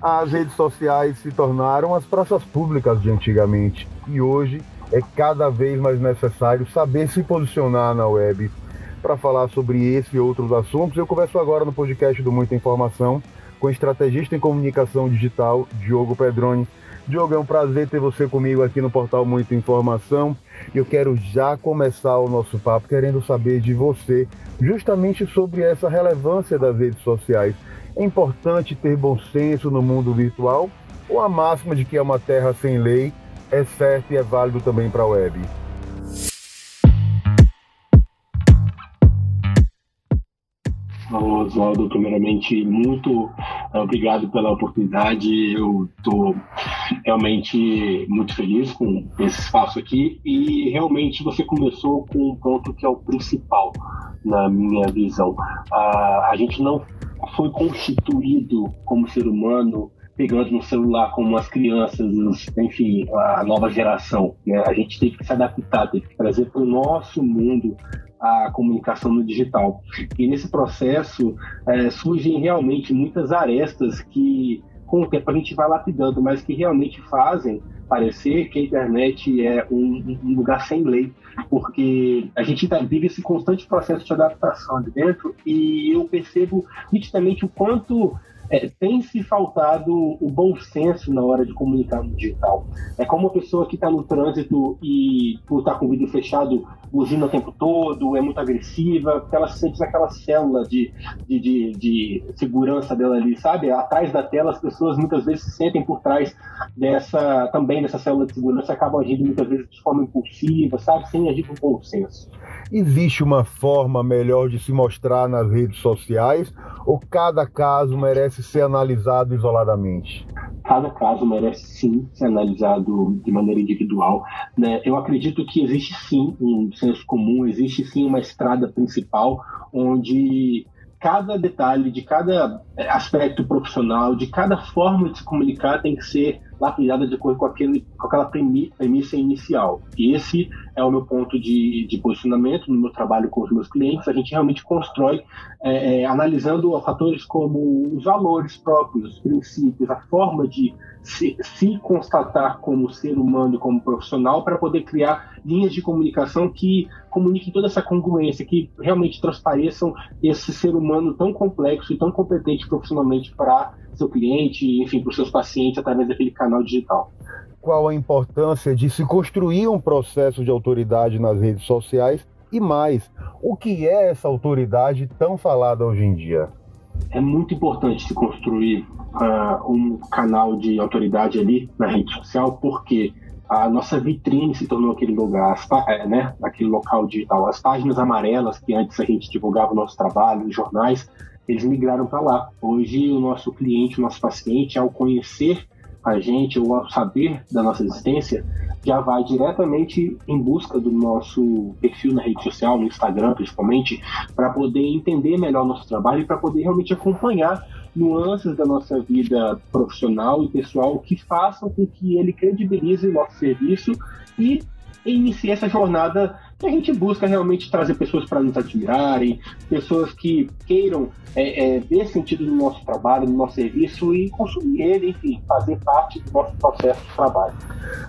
As redes sociais se tornaram as praças públicas de antigamente e hoje é cada vez mais necessário saber se posicionar na web. Para falar sobre esse e outros assuntos, eu converso agora no podcast do Muita Informação com o estrategista em comunicação digital Diogo Pedroni. Diogo, é um prazer ter você comigo aqui no portal Muita Informação. Eu quero já começar o nosso papo querendo saber de você justamente sobre essa relevância das redes sociais. É importante ter bom senso no mundo virtual ou a máxima de que é uma terra sem lei é certo e é válido também para a web? Oswaldo, primeiramente, muito eh, obrigado pela oportunidade. Eu estou realmente muito feliz com esse espaço aqui e realmente você começou com um ponto que é o principal na minha visão. a gente não foi constituído como ser humano pegando no celular como as crianças, enfim, a nova geração. Né? A gente teve que se adaptar, teve que trazer para o nosso mundo a comunicação no digital. E nesse processo é, surgem realmente muitas arestas que, com o tempo, a gente vai lapidando, mas que realmente fazem parecer que a internet é um, um lugar sem lei, porque a gente tá, vive esse constante processo de adaptação de dentro e eu percebo nitidamente o quanto é, tem se faltado o bom senso na hora de comunicar no digital. É como uma pessoa que está no trânsito e por estar tá com o vidro fechado, buzina o tempo todo, é muito agressiva, porque ela se sente naquela célula de, de, de, de, segurança dela ali, sabe? Atrás da tela, as pessoas muitas vezes se sentem por trás dessa, também dessa célula de segurança, acabam agindo muitas vezes de forma impulsiva, sabe? Sem agir com bom senso. Existe uma forma melhor de se mostrar nas redes sociais ou cada caso merece ser analisado isoladamente? Cada caso merece sim ser analisado de maneira individual. Né? Eu acredito que existe sim um senso comum, existe sim uma estrada principal onde cada detalhe de cada aspecto profissional, de cada forma de se comunicar tem que ser lapidada de acordo com, aquele, com aquela premissa inicial. E esse é o meu ponto de, de posicionamento no meu trabalho com os meus clientes. A gente realmente constrói é, é, analisando fatores como os valores próprios, os princípios, a forma de se, se constatar como ser humano e como profissional para poder criar linhas de comunicação que comuniquem toda essa congruência, que realmente transpareçam esse ser humano tão complexo e tão competente profissionalmente para seu cliente, enfim, para os seus pacientes através daquele canal digital. Qual a importância de se construir um processo de autoridade nas redes sociais e mais, o que é essa autoridade tão falada hoje em dia? É muito importante se construir uh, um canal de autoridade ali na rede social, porque a nossa vitrine se tornou aquele lugar, é, né, aquele local digital. As páginas amarelas que antes a gente divulgava o nosso trabalho, os jornais, eles migraram para lá. Hoje, o nosso cliente, o nosso paciente, ao conhecer a gente ou ao saber da nossa existência, já vai diretamente em busca do nosso perfil na rede social, no Instagram principalmente, para poder entender melhor o nosso trabalho e para poder realmente acompanhar nuances da nossa vida profissional e pessoal que façam com que ele credibilize o nosso serviço e inicie essa jornada a gente busca realmente trazer pessoas para nos admirarem, pessoas que queiram é, é, ver sentido no nosso trabalho, no nosso serviço e consumir ele, enfim, fazer parte do nosso processo de trabalho.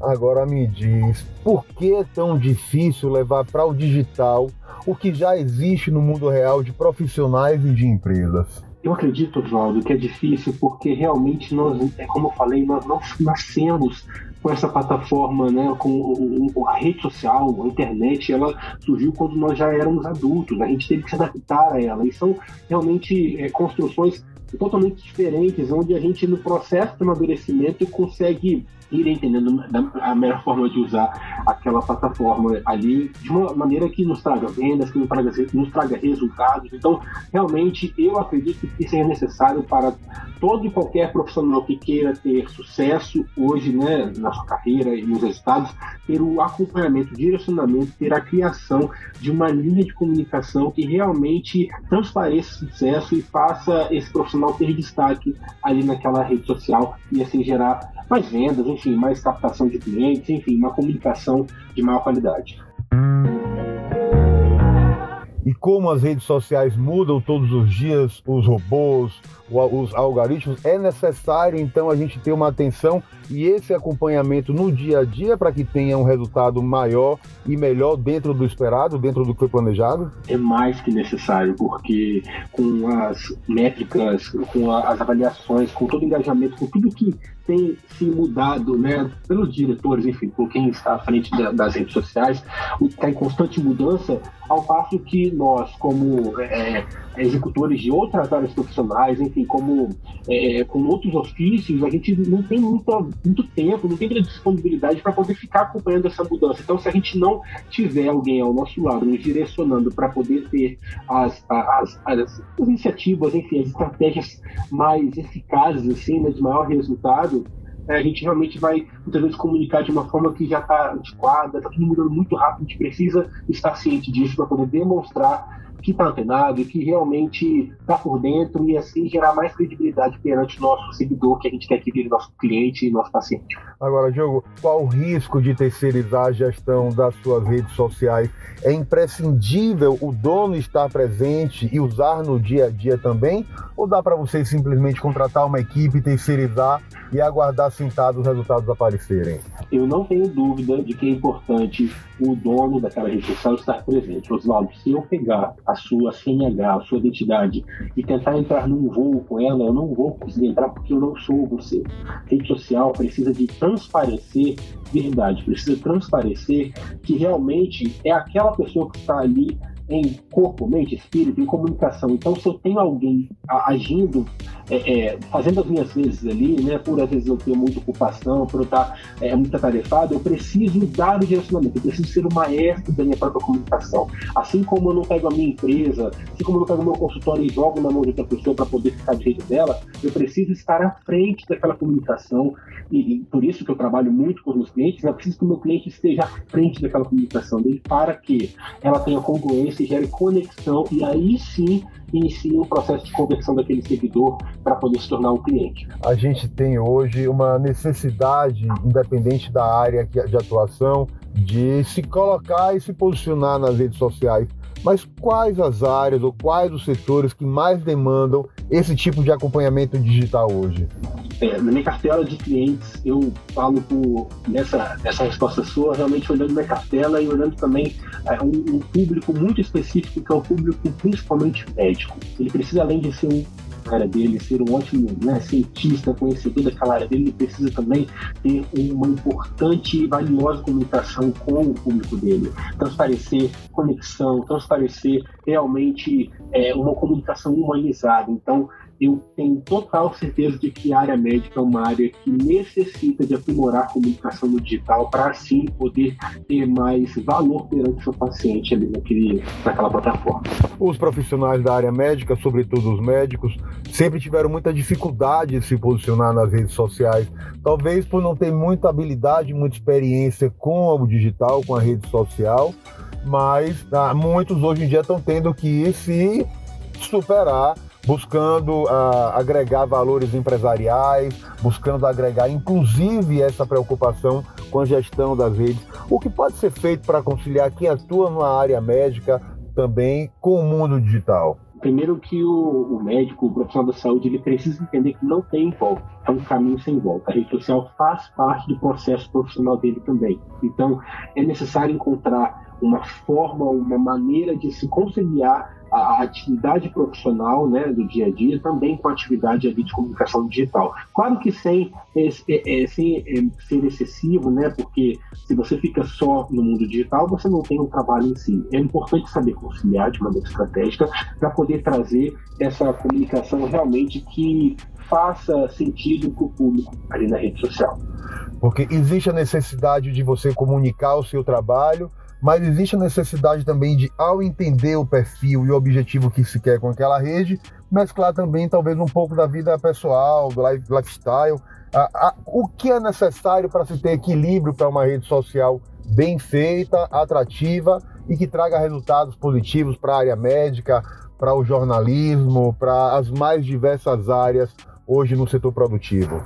Agora me diz, por que é tão difícil levar para o digital o que já existe no mundo real de profissionais e de empresas? Eu acredito, Oswaldo, que é difícil porque realmente nós, é como eu falei, nós não nascemos com essa plataforma, né, com a rede social, a internet, ela surgiu quando nós já éramos adultos, a gente teve que se adaptar a ela. E são realmente é, construções totalmente diferentes, onde a gente, no processo de amadurecimento, consegue ir entendendo a melhor forma de usar aquela plataforma ali de uma maneira que nos traga vendas, que nos traga, nos traga resultados. Então, realmente, eu acredito que isso é necessário para todo e qualquer profissional que queira ter sucesso hoje né, na sua carreira e nos resultados, ter o acompanhamento, o direcionamento, ter a criação de uma linha de comunicação que realmente transpareça sucesso e faça esse profissional ter destaque ali naquela rede social e assim gerar mais vendas, enfim, mais captação de clientes, enfim, uma comunicação de maior qualidade. E como as redes sociais mudam todos os dias, os robôs, os algoritmos, é necessário então a gente ter uma atenção e esse acompanhamento no dia a dia para que tenha um resultado maior e melhor dentro do esperado, dentro do que foi planejado? É mais que necessário, porque com as métricas, com as avaliações, com todo o engajamento, com tudo que tem se mudado, né, pelos diretores, enfim, por quem está à frente da, das redes sociais, está em constante mudança, ao passo que nós, como é, executores de outras áreas profissionais, enfim, como é, com outros ofícios, a gente não tem muito, muito tempo, não tem muita disponibilidade para poder ficar acompanhando essa mudança. Então, se a gente não tiver alguém ao nosso lado nos direcionando para poder ter as, as, as, as, iniciativas, enfim, as estratégias mais eficazes, assim, né, de maior resultado, é, a gente realmente vai muitas vezes comunicar de uma forma que já está antiquada, está tudo mudando muito rápido, a gente precisa estar ciente disso para poder demonstrar que está antenado, que realmente está por dentro e assim gerar mais credibilidade perante o nosso seguidor, que a gente quer que vire nosso cliente e nosso paciente. Agora, Diogo, qual o risco de terceirizar a gestão das suas redes sociais? É imprescindível o dono estar presente e usar no dia a dia também? Ou dá para você simplesmente contratar uma equipe, terceirizar e aguardar sentado os resultados aparecerem? Eu não tenho dúvida de que é importante o dono daquela rede social estar presente. Oswaldo, se eu pegar a sua CNH, a sua identidade e tentar entrar num voo com ela, eu não vou conseguir entrar porque eu não sou você. A rede social precisa de transparecer verdade, precisa transparecer que realmente é aquela pessoa que está ali em corpo, mente, espírito, em comunicação. Então, se eu tenho alguém agindo, é, é, fazendo as minhas vezes ali, né, por às vezes eu ter muita ocupação, por eu estar é, muito atarefado, eu preciso dar o direcionamento, eu preciso ser o maestro da minha própria comunicação. Assim como eu não pego a minha empresa, assim como eu não pego o meu consultório e jogo na mão de outra pessoa para poder ficar do jeito dela, eu preciso estar à frente daquela comunicação e, e por isso que eu trabalho muito com os meus clientes, eu preciso que o meu cliente esteja à frente daquela comunicação dele para que ela tenha congruência se gere conexão e aí sim inicia um processo de conversão daquele seguidor para poder se tornar um cliente. A gente tem hoje uma necessidade, independente da área de atuação, de se colocar e se posicionar nas redes sociais. Mas quais as áreas ou quais os setores que mais demandam esse tipo de acompanhamento digital hoje? É, na minha cartela de clientes, eu falo por, nessa, nessa resposta sua, realmente olhando minha cartela e olhando também é, um, um, público muito específico, que é o público principalmente médico. Ele precisa, além de ser um área dele, ser um ótimo né, cientista, conhecedor daquela área dele, ele precisa também ter uma importante e valiosa comunicação com o público dele. Transparecer conexão, transparecer realmente é, uma comunicação humanizada. Então, eu tenho total certeza de que a área médica é uma área que necessita de aprimorar a comunicação no digital para assim poder ter mais valor perante o seu paciente ali naquele, naquela plataforma. Os profissionais da área médica, sobretudo os médicos, sempre tiveram muita dificuldade de se posicionar nas redes sociais, talvez por não ter muita habilidade, muita experiência com o digital, com a rede social, mas ah, muitos hoje em dia estão tendo que se superar buscando uh, agregar valores empresariais, buscando agregar inclusive essa preocupação com a gestão das redes. O que pode ser feito para conciliar quem atua na área médica também com o mundo digital? Primeiro que o, o, médico, o profissional da saúde, ele precisa entender que não tem volta, é um caminho sem volta. A rede social faz parte do processo profissional dele também. Então, é necessário encontrar uma forma, uma maneira de se conciliar a atividade profissional né, do dia a dia também com a atividade ali de comunicação digital. Claro que sem, é, é, sem é, ser excessivo, né, porque se você fica só no mundo digital, você não tem um trabalho em si. É importante saber conciliar de maneira estratégica para poder trazer essa comunicação realmente que faça sentido para o público ali na rede social. Porque existe a necessidade de você comunicar o seu trabalho mas existe a necessidade também de, ao entender o perfil e o objetivo que se quer com aquela rede, mesclar também talvez um pouco da vida pessoal, do life, lifestyle, a, a, o que é necessário para se ter equilíbrio para uma rede social bem feita, atrativa e que traga resultados positivos para a área médica, para o jornalismo, para as mais diversas áreas hoje no setor produtivo.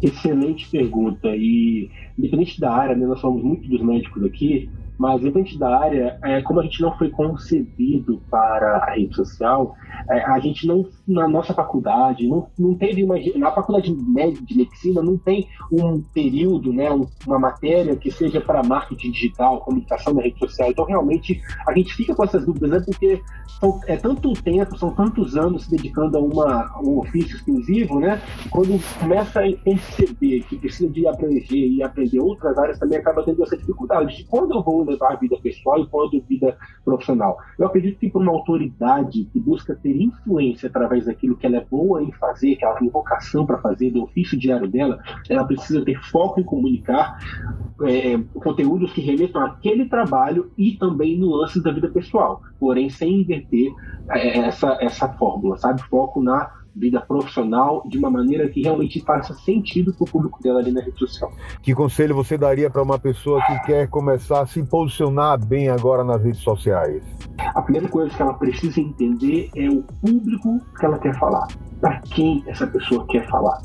Excelente pergunta. E, independente da área, né, nós falamos muito dos médicos aqui, mas independente da área, é, como a gente não foi concebido para a rede social, é, a gente não, na nossa faculdade, não, não teve uma. Na faculdade média de medicina, não tem um período, né, uma matéria que seja para marketing digital, comunicação na rede social. Então, realmente, a gente fica com essas dúvidas, né, porque são, é tanto tempo, são tantos anos se dedicando a, uma, um ofício exclusivo, né, quando começa a perceber que precisa de abranger e aprender outras áreas, também acaba tendo essa dificuldade de quando eu vou levar a vida pessoal e quando vida profissional. Eu acredito que para uma autoridade que busca ter influência através daquilo que ela é boa em fazer, que ela tem vocação para fazer, do ofício diário dela, ela precisa ter foco em comunicar é, conteúdos que remetam àquele trabalho e também nuances da vida pessoal, porém sem inverter é, essa, essa fórmula, sabe? Foco na vida profissional de uma maneira que realmente faça sentido para o público dela ali na rede social. Que conselho você daria para uma pessoa que quer começar a se posicionar bem agora nas redes sociais? A primeira coisa que ela precisa entender é o público que ela quer falar. Para quem essa pessoa quer falar?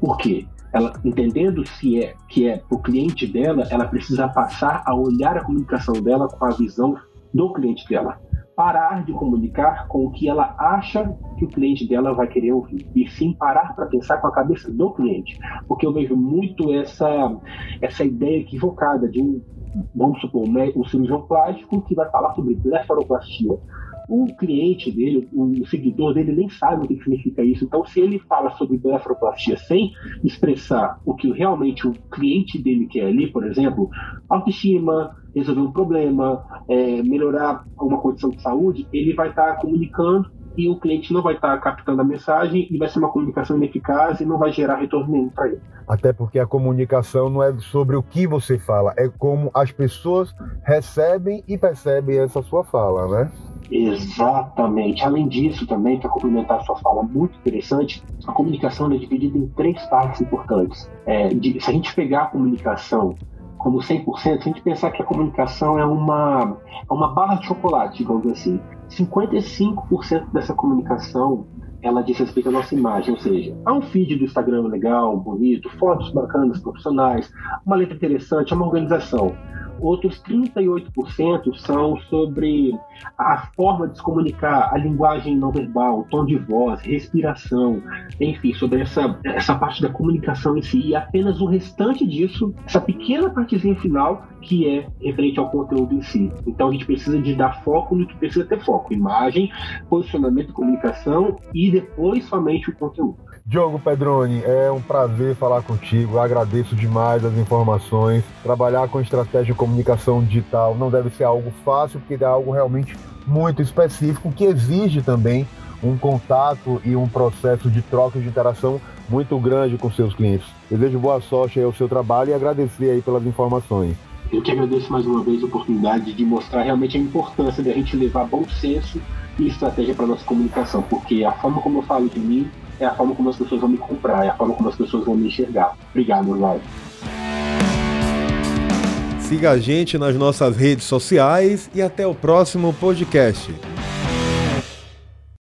Por quê? ela entendendo se é que é o cliente dela, ela precisa passar a olhar a comunicação dela com a visão do cliente dela parar de comunicar com o que ela acha que o cliente dela vai querer ouvir e sim parar para pensar com a cabeça do cliente, porque eu vejo muito essa essa ideia equivocada de um vamos supor um cirurgião plástico que vai falar sobre blefaroplastia o cliente dele, o seguidor dele nem sabe o que significa isso. Então, se ele fala sobre blefaroplastia sem expressar o que realmente o cliente dele quer ali, por exemplo, autoestima, resolver um problema, é, melhorar alguma condição de saúde, ele vai estar tá comunicando e o cliente não vai estar tá captando a mensagem e vai ser uma comunicação ineficaz e não vai gerar retorno nenhum para ele. Até porque a comunicação não é sobre o que você fala, é como as pessoas recebem e percebem essa sua fala, né? Exatamente. Além disso, também, para complementar sua fala muito interessante, a comunicação é dividida em três partes importantes. É, de, se a gente pegar a comunicação como 100%, se a gente pensar que a comunicação é uma, é uma barra de chocolate, digamos assim, 55% dessa comunicação ela diz respeito à nossa imagem, ou seja, há um feed do Instagram legal, bonito, fotos bacanas, profissionais, uma letra interessante, uma organização. Outros 38% são sobre a forma de se comunicar, a linguagem não verbal, tom de voz, respiração, enfim, sobre essa, essa parte da comunicação em si. E apenas o restante disso, essa pequena partezinha final, que é referente ao conteúdo em si. Então a gente precisa de dar foco no que precisa ter foco: imagem, posicionamento, comunicação e depois somente o conteúdo. Diogo Pedroni, é um prazer falar contigo. agradeço demais as informações. Trabalhar com estratégia de comunicação digital não deve ser algo fácil, porque é algo realmente muito específico que exige também um contato e um processo de troca de interação muito grande com seus clientes. Desejo boa sorte ao seu trabalho e agradecer aí pelas informações. Eu que agradeço mais uma vez a oportunidade de mostrar realmente a importância da gente levar bom senso e estratégia para nossa comunicação, porque a forma como eu falo de mim é a forma como as pessoas vão me comprar, é a forma como as pessoas vão me enxergar. Obrigado, Oswaldo. Siga a gente nas nossas redes sociais e até o próximo podcast.